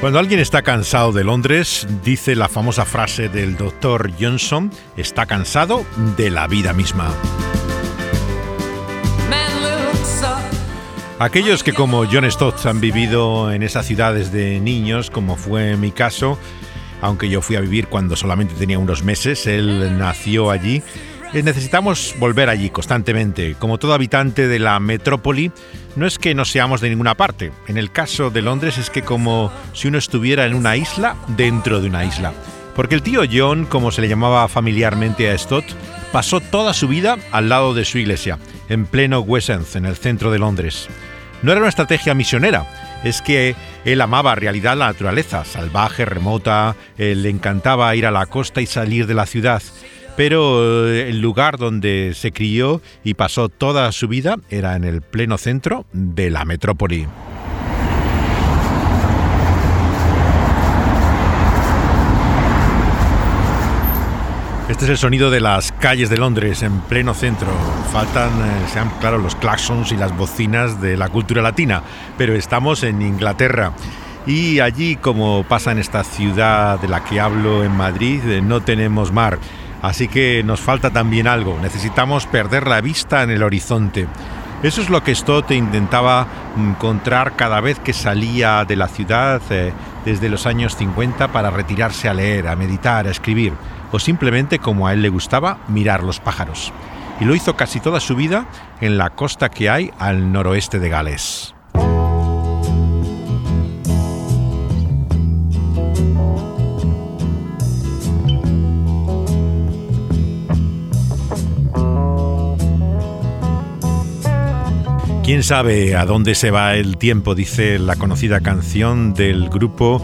Cuando alguien está cansado de Londres, dice la famosa frase del doctor Johnson, está cansado de la vida misma. Aquellos que como John Stott han vivido en esas ciudades de niños, como fue mi caso, aunque yo fui a vivir cuando solamente tenía unos meses, él nació allí, necesitamos volver allí constantemente. Como todo habitante de la metrópoli, no es que no seamos de ninguna parte. En el caso de Londres es que como si uno estuviera en una isla dentro de una isla. Porque el tío John, como se le llamaba familiarmente a Stott, pasó toda su vida al lado de su iglesia, en pleno West End, en el centro de Londres. No era una estrategia misionera, es que él amaba en realidad la naturaleza, salvaje, remota, le encantaba ir a la costa y salir de la ciudad pero eh, el lugar donde se crió y pasó toda su vida era en el pleno centro de la metrópoli. Este es el sonido de las calles de Londres en pleno centro. Faltan, eh, sean claros, los claxons y las bocinas de la cultura latina, pero estamos en Inglaterra. Y allí, como pasa en esta ciudad de la que hablo en Madrid, eh, no tenemos mar. Así que nos falta también algo, necesitamos perder la vista en el horizonte. Eso es lo que Stott intentaba encontrar cada vez que salía de la ciudad eh, desde los años 50 para retirarse a leer, a meditar, a escribir, o simplemente, como a él le gustaba, mirar los pájaros. Y lo hizo casi toda su vida en la costa que hay al noroeste de Gales. ¿Quién sabe a dónde se va el tiempo? Dice la conocida canción del grupo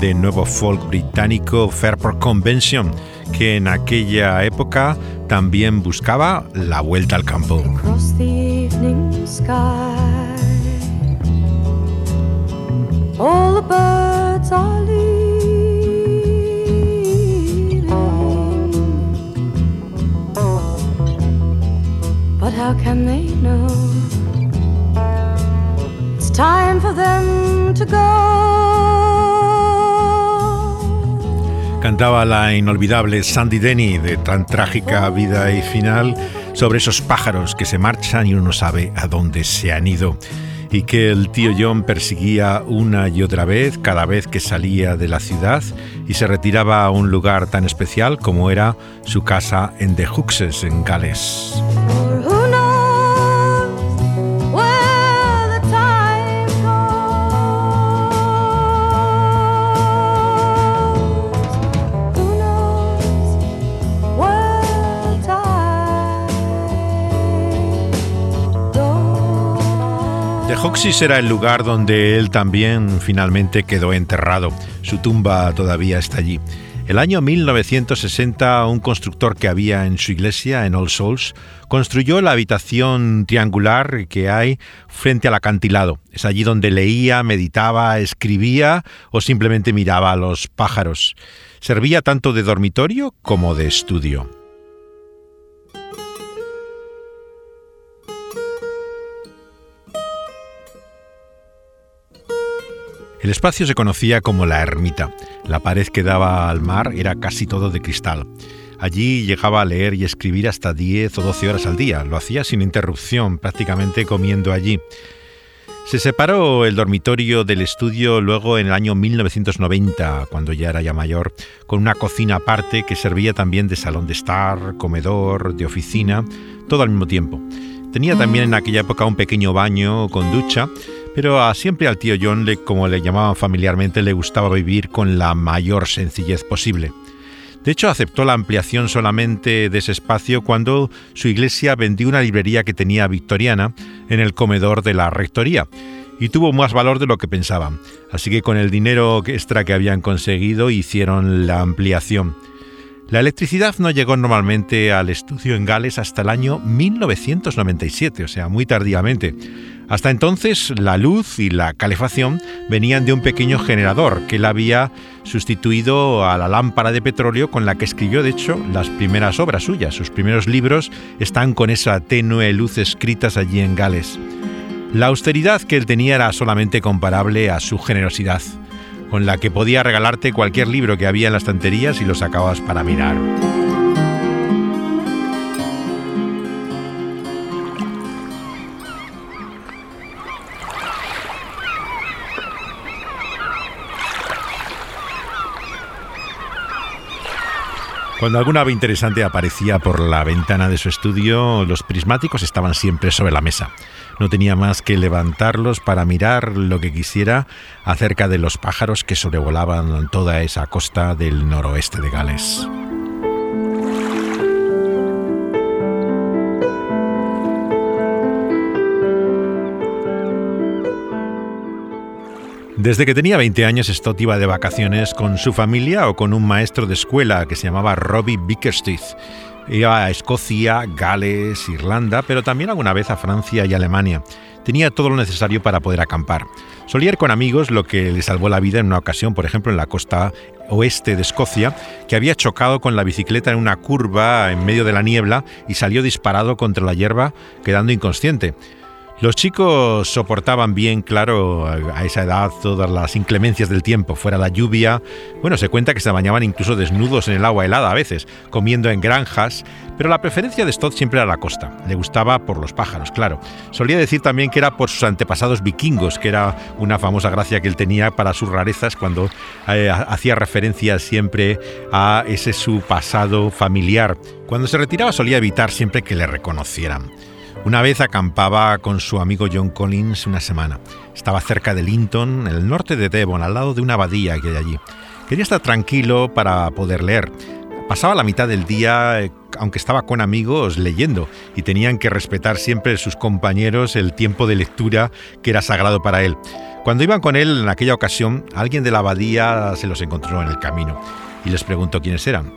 de nuevo folk británico Fairport Convention, que en aquella época también buscaba la vuelta al campo. But how can they know? Time for them to go. Cantaba la inolvidable Sandy Denny de tan trágica vida y final sobre esos pájaros que se marchan y uno no sabe a dónde se han ido y que el tío John perseguía una y otra vez cada vez que salía de la ciudad y se retiraba a un lugar tan especial como era su casa en The Huxes, en Gales. Hoxis era el lugar donde él también finalmente quedó enterrado. Su tumba todavía está allí. El año 1960, un constructor que había en su iglesia, en All Souls, construyó la habitación triangular que hay frente al acantilado. Es allí donde leía, meditaba, escribía o simplemente miraba a los pájaros. Servía tanto de dormitorio como de estudio. El espacio se conocía como la ermita. La pared que daba al mar era casi todo de cristal. Allí llegaba a leer y escribir hasta 10 o 12 horas al día. Lo hacía sin interrupción, prácticamente comiendo allí. Se separó el dormitorio del estudio luego en el año 1990, cuando ya era mayor, con una cocina aparte que servía también de salón de estar, comedor, de oficina, todo al mismo tiempo. Tenía también en aquella época un pequeño baño con ducha pero a, siempre al tío John, le, como le llamaban familiarmente, le gustaba vivir con la mayor sencillez posible. De hecho, aceptó la ampliación solamente de ese espacio cuando su iglesia vendió una librería que tenía victoriana en el comedor de la rectoría y tuvo más valor de lo que pensaban. Así que con el dinero extra que habían conseguido hicieron la ampliación. La electricidad no llegó normalmente al estudio en Gales hasta el año 1997, o sea, muy tardíamente. Hasta entonces, la luz y la calefacción venían de un pequeño generador que él había sustituido a la lámpara de petróleo con la que escribió, de hecho, las primeras obras suyas. Sus primeros libros están con esa tenue luz escritas allí en Gales. La austeridad que él tenía era solamente comparable a su generosidad. con la que podía regalarte cualquier libro que había en las estanterías y lo sacabas para mirar. Cuando alguna ave interesante aparecía por la ventana de su estudio, los prismáticos estaban siempre sobre la mesa. No tenía más que levantarlos para mirar lo que quisiera acerca de los pájaros que sobrevolaban toda esa costa del noroeste de Gales. Desde que tenía 20 años, Stott iba de vacaciones con su familia o con un maestro de escuela que se llamaba Robbie Bickersteth. Iba a Escocia, Gales, Irlanda, pero también alguna vez a Francia y Alemania. Tenía todo lo necesario para poder acampar. Solía ir con amigos, lo que le salvó la vida en una ocasión, por ejemplo, en la costa oeste de Escocia, que había chocado con la bicicleta en una curva en medio de la niebla y salió disparado contra la hierba, quedando inconsciente. Los chicos soportaban bien, claro, a esa edad todas las inclemencias del tiempo, fuera la lluvia. Bueno, se cuenta que se bañaban incluso desnudos en el agua helada a veces, comiendo en granjas, pero la preferencia de Stott siempre era la costa. Le gustaba por los pájaros, claro. Solía decir también que era por sus antepasados vikingos, que era una famosa gracia que él tenía para sus rarezas cuando eh, hacía referencia siempre a ese su pasado familiar. Cuando se retiraba solía evitar siempre que le reconocieran. Una vez acampaba con su amigo John Collins una semana. Estaba cerca de Linton, en el norte de Devon, al lado de una abadía que hay allí. Quería estar tranquilo para poder leer. Pasaba la mitad del día, eh, aunque estaba con amigos, leyendo, y tenían que respetar siempre sus compañeros el tiempo de lectura que era sagrado para él. Cuando iban con él en aquella ocasión, alguien de la abadía se los encontró en el camino y les preguntó quiénes eran.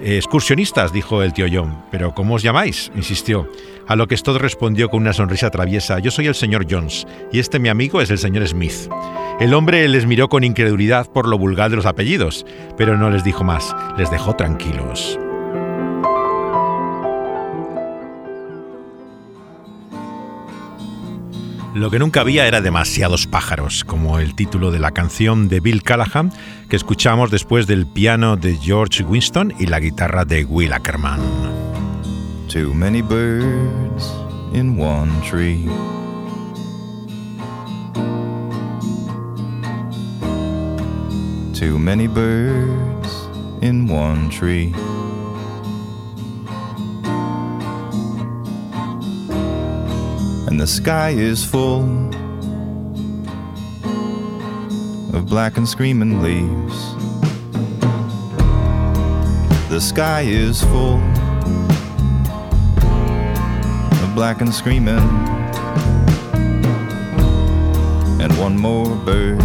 Excursionistas, dijo el tío John. ¿Pero cómo os llamáis? insistió. A lo que Stott respondió con una sonrisa traviesa. Yo soy el señor Jones, y este mi amigo es el señor Smith. El hombre les miró con incredulidad por lo vulgar de los apellidos, pero no les dijo más, les dejó tranquilos. Lo que nunca había era demasiados pájaros, como el título de la canción de Bill Callahan que escuchamos después del piano de George Winston y la guitarra de Will Ackerman. Too many birds in one tree. Too many birds in one tree. and the sky is full of black and screaming leaves. The sky is full black and screaming, and one more bird,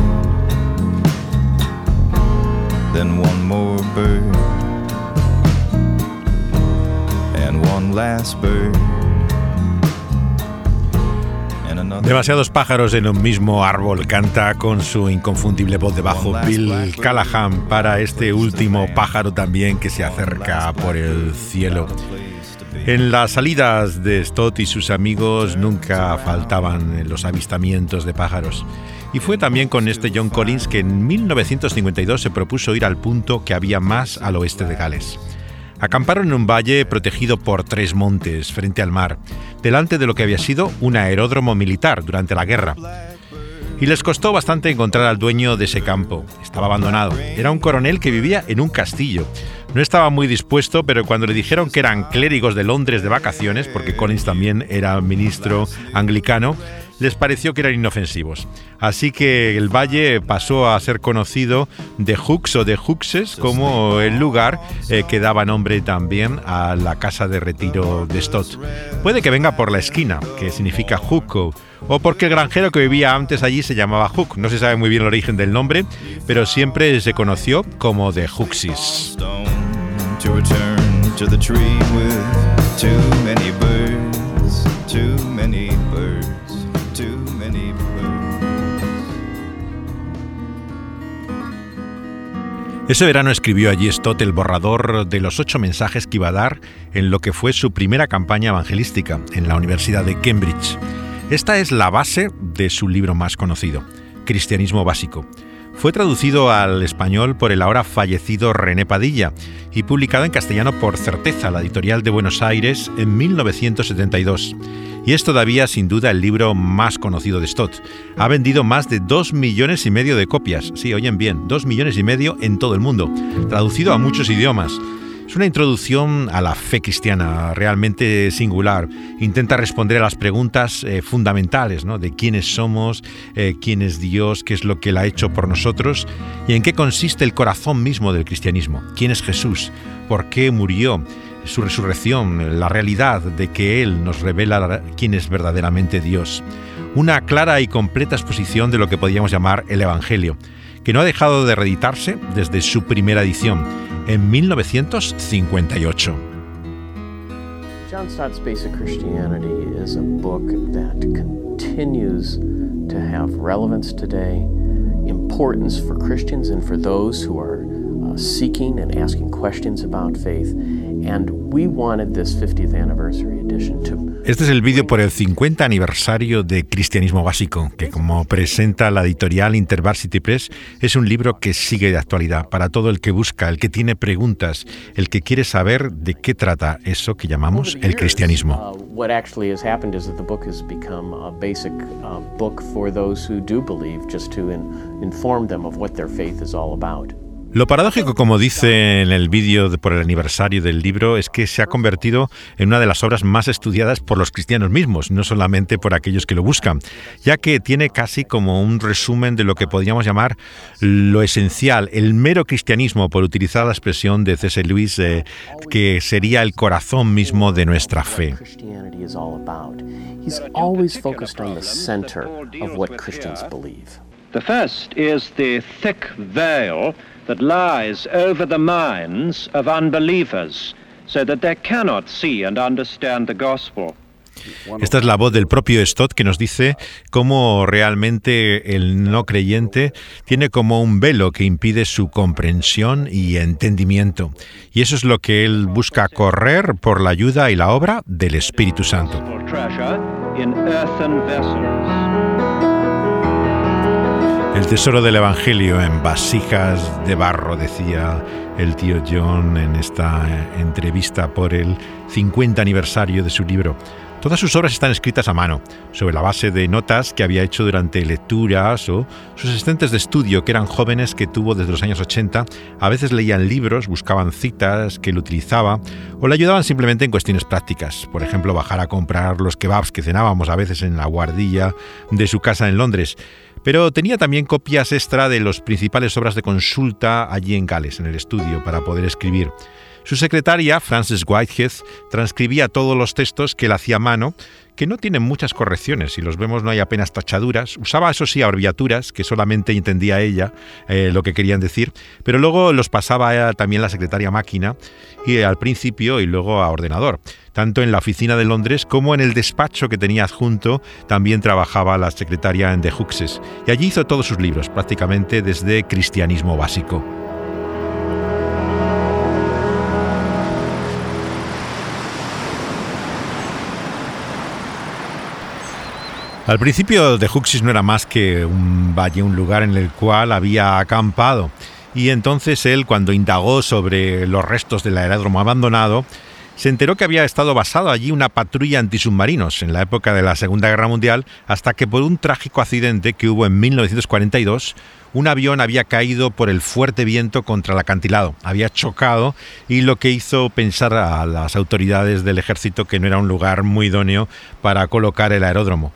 then one more bird, and one last bird. Demasiados pájaros en un mismo árbol canta con su inconfundible voz de bajo Bill Callahan para este último pájaro también que se acerca por el cielo. En las salidas de Stott y sus amigos nunca faltaban los avistamientos de pájaros. Y fue también con este John Collins que en 1952 se propuso ir al punto que había más al oeste de Gales. Acamparon en un valle protegido por tres montes frente al mar, delante de lo que había sido un aeródromo militar durante la guerra. Y les costó bastante encontrar al dueño de ese campo. Estaba abandonado. Era un coronel que vivía en un castillo. No estaba muy dispuesto, pero cuando le dijeron que eran clérigos de Londres de vacaciones, porque Collins también era ministro anglicano, les pareció que eran inofensivos. Así que el valle pasó a ser conocido de Hooks o de Hookses como el lugar eh, que daba nombre también a la casa de retiro de Stott. Puede que venga por la esquina, que significa Hooko, o porque el granjero que vivía antes allí se llamaba Hook. No se sabe muy bien el origen del nombre, pero siempre se conoció como de Hooksis. Ese verano escribió allí Stott el borrador de los ocho mensajes que iba a dar en lo que fue su primera campaña evangelística en la Universidad de Cambridge. Esta es la base de su libro más conocido, Cristianismo Básico. Fue traducido al español por el ahora fallecido René Padilla y publicado en castellano por Certeza, la editorial de Buenos Aires, en 1972. Y es todavía sin duda el libro más conocido de Stott. Ha vendido más de dos millones y medio de copias. Sí, oyen bien, dos millones y medio en todo el mundo, traducido a muchos idiomas. Es una introducción a la fe cristiana realmente singular. Intenta responder a las preguntas eh, fundamentales ¿no? de quiénes somos, eh, quién es Dios, qué es lo que Él ha hecho por nosotros y en qué consiste el corazón mismo del cristianismo. ¿Quién es Jesús? ¿Por qué murió? Su resurrección, la realidad de que Él nos revela quién es verdaderamente Dios. Una clara y completa exposición de lo que podríamos llamar el Evangelio, que no ha dejado de reeditarse desde su primera edición en 1958. John Stott's Basic Christianity is a book that continues to have relevance today, importance for Christians and for those who are uh, seeking and asking questions about faith. And we wanted this 50th anniversary edition Este es el vídeo por el 50 aniversario de Cristianismo Básico, que como presenta la editorial InterVarsity Press, es un libro que sigue de actualidad para todo el que busca, el que tiene preguntas, el que quiere saber de qué trata eso que llamamos el cristianismo. book uh, book for those who do believe, just to in, inform them of what their faith is all about. Lo paradójico, como dice en el vídeo por el aniversario del libro, es que se ha convertido en una de las obras más estudiadas por los cristianos mismos, no solamente por aquellos que lo buscan, ya que tiene casi como un resumen de lo que podríamos llamar lo esencial, el mero cristianismo, por utilizar la expresión de C.S. Lewis, eh, que sería el corazón mismo de nuestra fe. Christianity is all about. He's always focused on the center of what Christians believe. The first is the thick veil that lies over the minds of unbelievers so that they cannot see and understand the gospel. Esta es la voz del propio Stott que nos dice cómo realmente el no creyente tiene como un velo que impide su comprensión y entendimiento. Y eso es lo que él busca correr por la ayuda y la obra del Espíritu Santo. El tesoro del Evangelio en vasijas de barro, decía el tío John en esta entrevista por el 50 aniversario de su libro. Todas sus obras están escritas a mano, sobre la base de notas que había hecho durante lecturas o sus asistentes de estudio, que eran jóvenes que tuvo desde los años 80. A veces leían libros, buscaban citas que él utilizaba o le ayudaban simplemente en cuestiones prácticas. Por ejemplo, bajar a comprar los kebabs que cenábamos a veces en la guardilla de su casa en Londres. Pero tenía también copias extra de las principales obras de consulta allí en Gales, en el estudio, para poder escribir. Su secretaria, Frances Whitehead, transcribía todos los textos que él hacía a mano, que no tienen muchas correcciones, si los vemos no hay apenas tachaduras. Usaba, eso sí, abreviaturas, que solamente entendía ella eh, lo que querían decir, pero luego los pasaba a, también la secretaria máquina, y al principio y luego a ordenador. Tanto en la oficina de Londres como en el despacho que tenía adjunto, también trabajaba la secretaria en The Huxes, y allí hizo todos sus libros, prácticamente desde Cristianismo Básico. Al principio de Huxis no era más que un valle, un lugar en el cual había acampado. Y entonces él, cuando indagó sobre los restos del aeródromo abandonado, se enteró que había estado basado allí una patrulla antisubmarinos en la época de la Segunda Guerra Mundial, hasta que por un trágico accidente que hubo en 1942, un avión había caído por el fuerte viento contra el acantilado, había chocado y lo que hizo pensar a las autoridades del ejército que no era un lugar muy idóneo para colocar el aeródromo.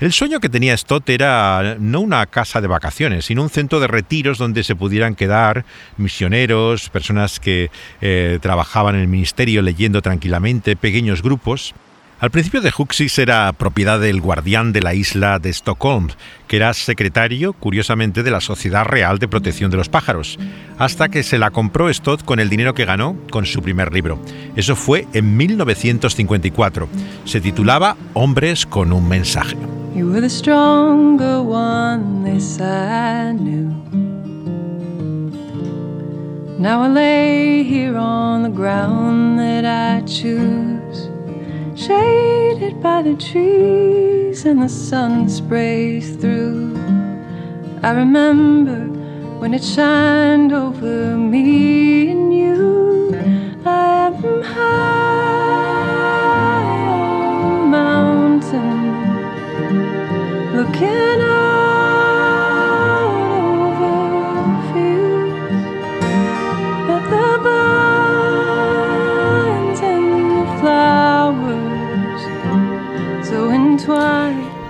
El sueño que tenía Stott era no una casa de vacaciones, sino un centro de retiros donde se pudieran quedar misioneros, personas que eh, trabajaban en el ministerio leyendo tranquilamente, pequeños grupos. Al principio de Huxis era propiedad del guardián de la isla de Stockholm, que era secretario, curiosamente, de la Sociedad Real de Protección de los Pájaros, hasta que se la compró Stott con el dinero que ganó con su primer libro. Eso fue en 1954. Se titulaba Hombres con un mensaje. You were the stronger one, this I knew. Now I lay here on the ground that I choose, shaded by the trees and the sun sprays through. I remember when it shined over me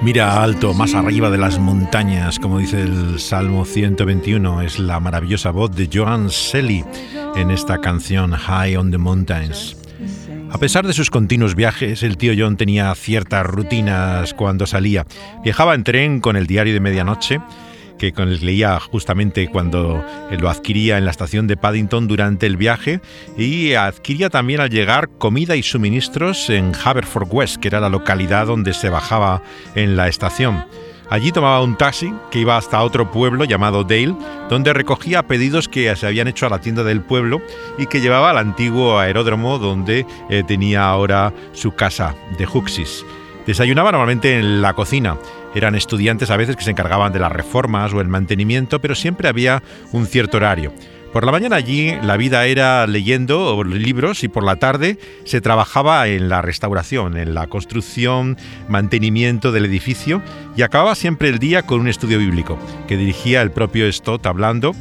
Mira alto, más arriba de las montañas, como dice el Salmo 121, es la maravillosa voz de Joan Selly en esta canción High on the Mountains. A pesar de sus continuos viajes, el tío John tenía ciertas rutinas cuando salía. Viajaba en tren con el diario de medianoche, que leía justamente cuando lo adquiría en la estación de Paddington durante el viaje y adquiría también al llegar comida y suministros en Haverford West, que era la localidad donde se bajaba en la estación. Allí tomaba un taxi que iba hasta otro pueblo llamado Dale, donde recogía pedidos que se habían hecho a la tienda del pueblo y que llevaba al antiguo aeródromo donde eh, tenía ahora su casa de Huxis. Desayunaba normalmente en la cocina. Eran estudiantes a veces que se encargaban de las reformas o el mantenimiento, pero siempre había un cierto horario. Por la mañana allí la vida era leyendo libros y por la tarde se trabajaba en la restauración, en la construcción, mantenimiento del edificio y acababa siempre el día con un estudio bíblico que dirigía el propio Stott hablando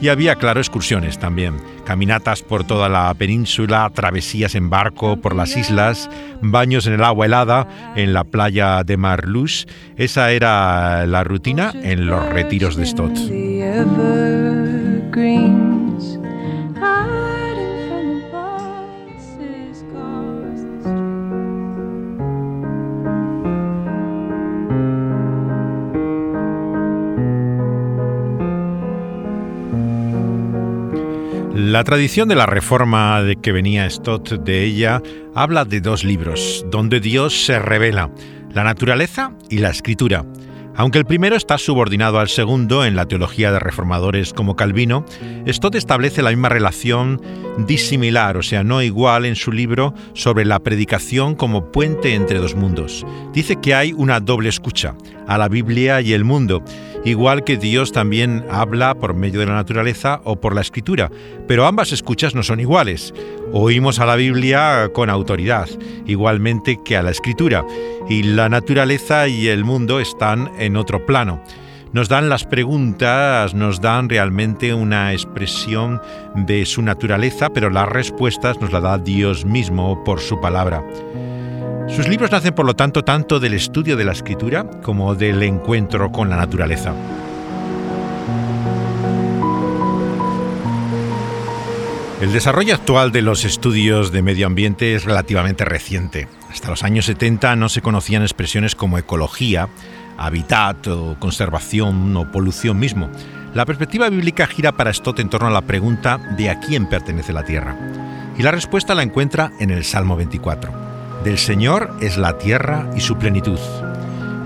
y había, claro, excursiones también. Caminatas por toda la península, travesías en barco por las islas, baños en el agua helada en la playa de Marlus. Esa era la rutina en los retiros de Stott. La tradición de la reforma de que venía Stott de ella habla de dos libros, donde Dios se revela, la naturaleza y la escritura. Aunque el primero está subordinado al segundo en la teología de reformadores como Calvino, Stott establece la misma relación disimilar, o sea, no igual en su libro sobre la predicación como puente entre dos mundos. Dice que hay una doble escucha, a la Biblia y el mundo, igual que Dios también habla por medio de la naturaleza o por la escritura, pero ambas escuchas no son iguales. Oímos a la Biblia con autoridad, igualmente que a la escritura, y la naturaleza y el mundo están en otro plano. Nos dan las preguntas, nos dan realmente una expresión de su naturaleza, pero las respuestas nos las da Dios mismo por su palabra. Sus libros nacen, por lo tanto, tanto del estudio de la escritura como del encuentro con la naturaleza. El desarrollo actual de los estudios de medio ambiente es relativamente reciente. Hasta los años 70 no se conocían expresiones como ecología, hábitat o conservación o polución mismo. La perspectiva bíblica gira para Stott en torno a la pregunta de a quién pertenece la tierra. Y la respuesta la encuentra en el Salmo 24. Del Señor es la tierra y su plenitud.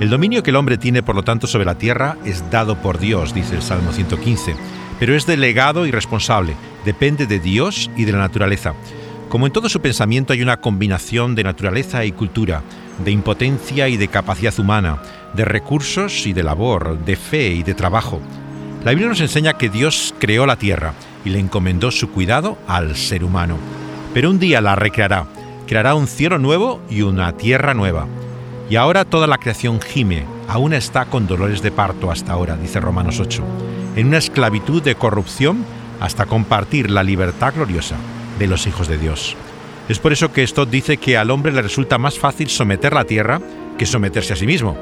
El dominio que el hombre tiene, por lo tanto, sobre la tierra es dado por Dios, dice el Salmo 115, pero es delegado y responsable, depende de Dios y de la naturaleza. Como en todo su pensamiento hay una combinación de naturaleza y cultura, de impotencia y de capacidad humana, de recursos y de labor, de fe y de trabajo. La Biblia nos enseña que Dios creó la tierra y le encomendó su cuidado al ser humano. Pero un día la recreará, creará un cielo nuevo y una tierra nueva. Y ahora toda la creación gime, aún está con dolores de parto hasta ahora, dice Romanos 8, en una esclavitud de corrupción hasta compartir la libertad gloriosa de los hijos de Dios. Es por eso que Stott dice que al hombre le resulta más fácil someter la tierra que someterse a sí mismo.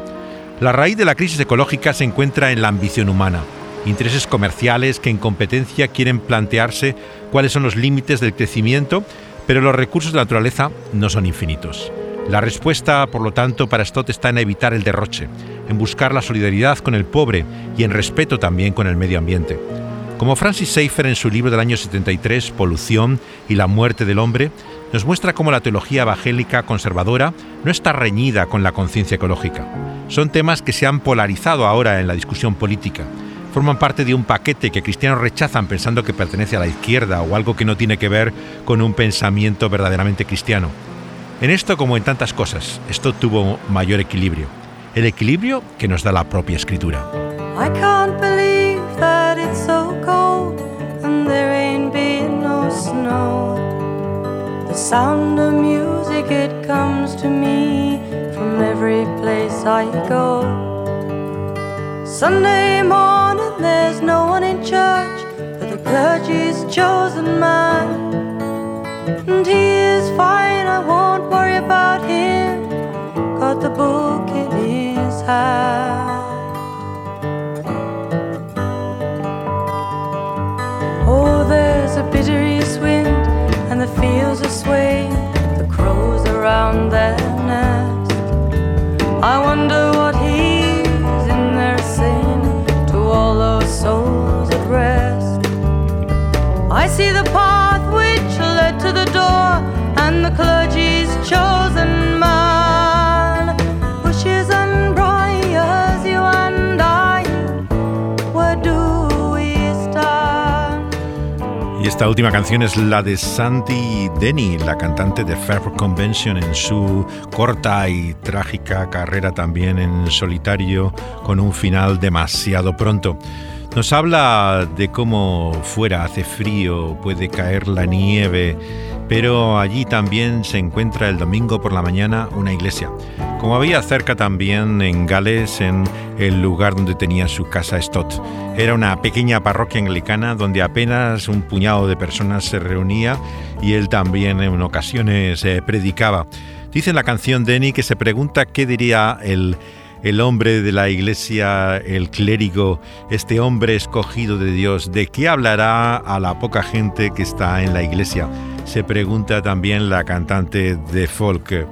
La raíz de la crisis ecológica se encuentra en la ambición humana, intereses comerciales que en competencia quieren plantearse cuáles son los límites del crecimiento, pero los recursos de la naturaleza no son infinitos. La respuesta, por lo tanto, para Stott está en evitar el derroche, en buscar la solidaridad con el pobre y en respeto también con el medio ambiente. Como Francis Schaeffer en su libro del año 73, Polución y la muerte del hombre, nos muestra cómo la teología evangélica conservadora no está reñida con la conciencia ecológica. Son temas que se han polarizado ahora en la discusión política. Forman parte de un paquete que cristianos rechazan pensando que pertenece a la izquierda o algo que no tiene que ver con un pensamiento verdaderamente cristiano. En esto, como en tantas cosas, esto tuvo mayor equilibrio. El equilibrio que nos da la propia escritura. I Sunday morning, there's no one in church, but the clergy's chosen man. And he is fine, I won't worry about him. Got the book in his hand. Oh, there's a bitter east wind, and the fields are swaying, the crows around their nest. I wonder what Y esta última canción es la de Sandy Denny, la cantante de Fairport Convention en su corta y trágica carrera también en solitario con un final demasiado pronto. Nos habla de cómo fuera hace frío, puede caer la nieve, pero allí también se encuentra el domingo por la mañana una iglesia. Como había cerca también en Gales, en el lugar donde tenía su casa Stott. Era una pequeña parroquia anglicana donde apenas un puñado de personas se reunía y él también en ocasiones eh, predicaba. Dice en la canción Denny que se pregunta qué diría el el hombre de la iglesia, el clérigo, este hombre escogido de Dios, ¿de qué hablará a la poca gente que está en la iglesia? Se pregunta también la cantante de folk.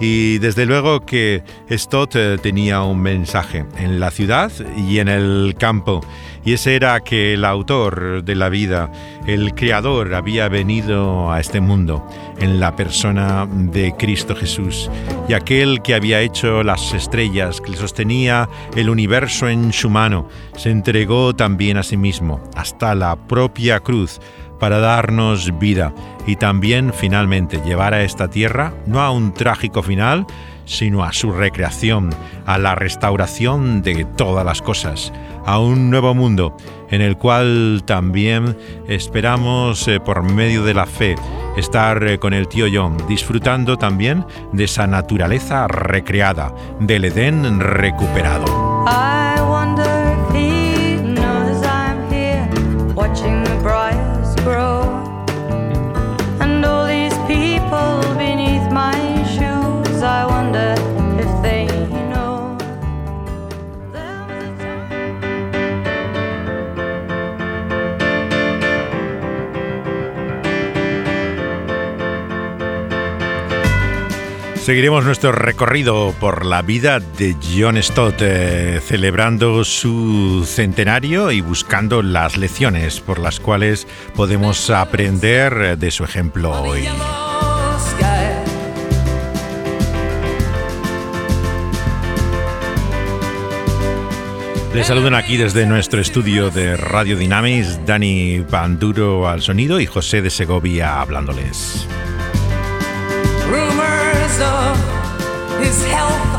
Y desde luego que Stott eh, tenía un mensaje en la ciudad y en el campo. Y ese era que el autor de la vida, el creador, había venido a este mundo en la persona de Cristo Jesús. Y aquel que había hecho las estrellas, que sostenía el universo en su mano, se entregó también a sí mismo, hasta la propia cruz para darnos vida y también finalmente llevar a esta tierra no a un trágico final, sino a su recreación, a la restauración de todas las cosas, a un nuevo mundo en el cual también esperamos eh, por medio de la fe estar eh, con el tío John, disfrutando también de esa naturaleza recreada, del Edén recuperado. Seguiremos nuestro recorrido por la vida de John Stott, eh, celebrando su centenario y buscando las lecciones por las cuales podemos aprender de su ejemplo hoy. Les saludan aquí desde nuestro estudio de Radio Dynamics, Dani Panduro al sonido y José de Segovia hablándoles. Of his health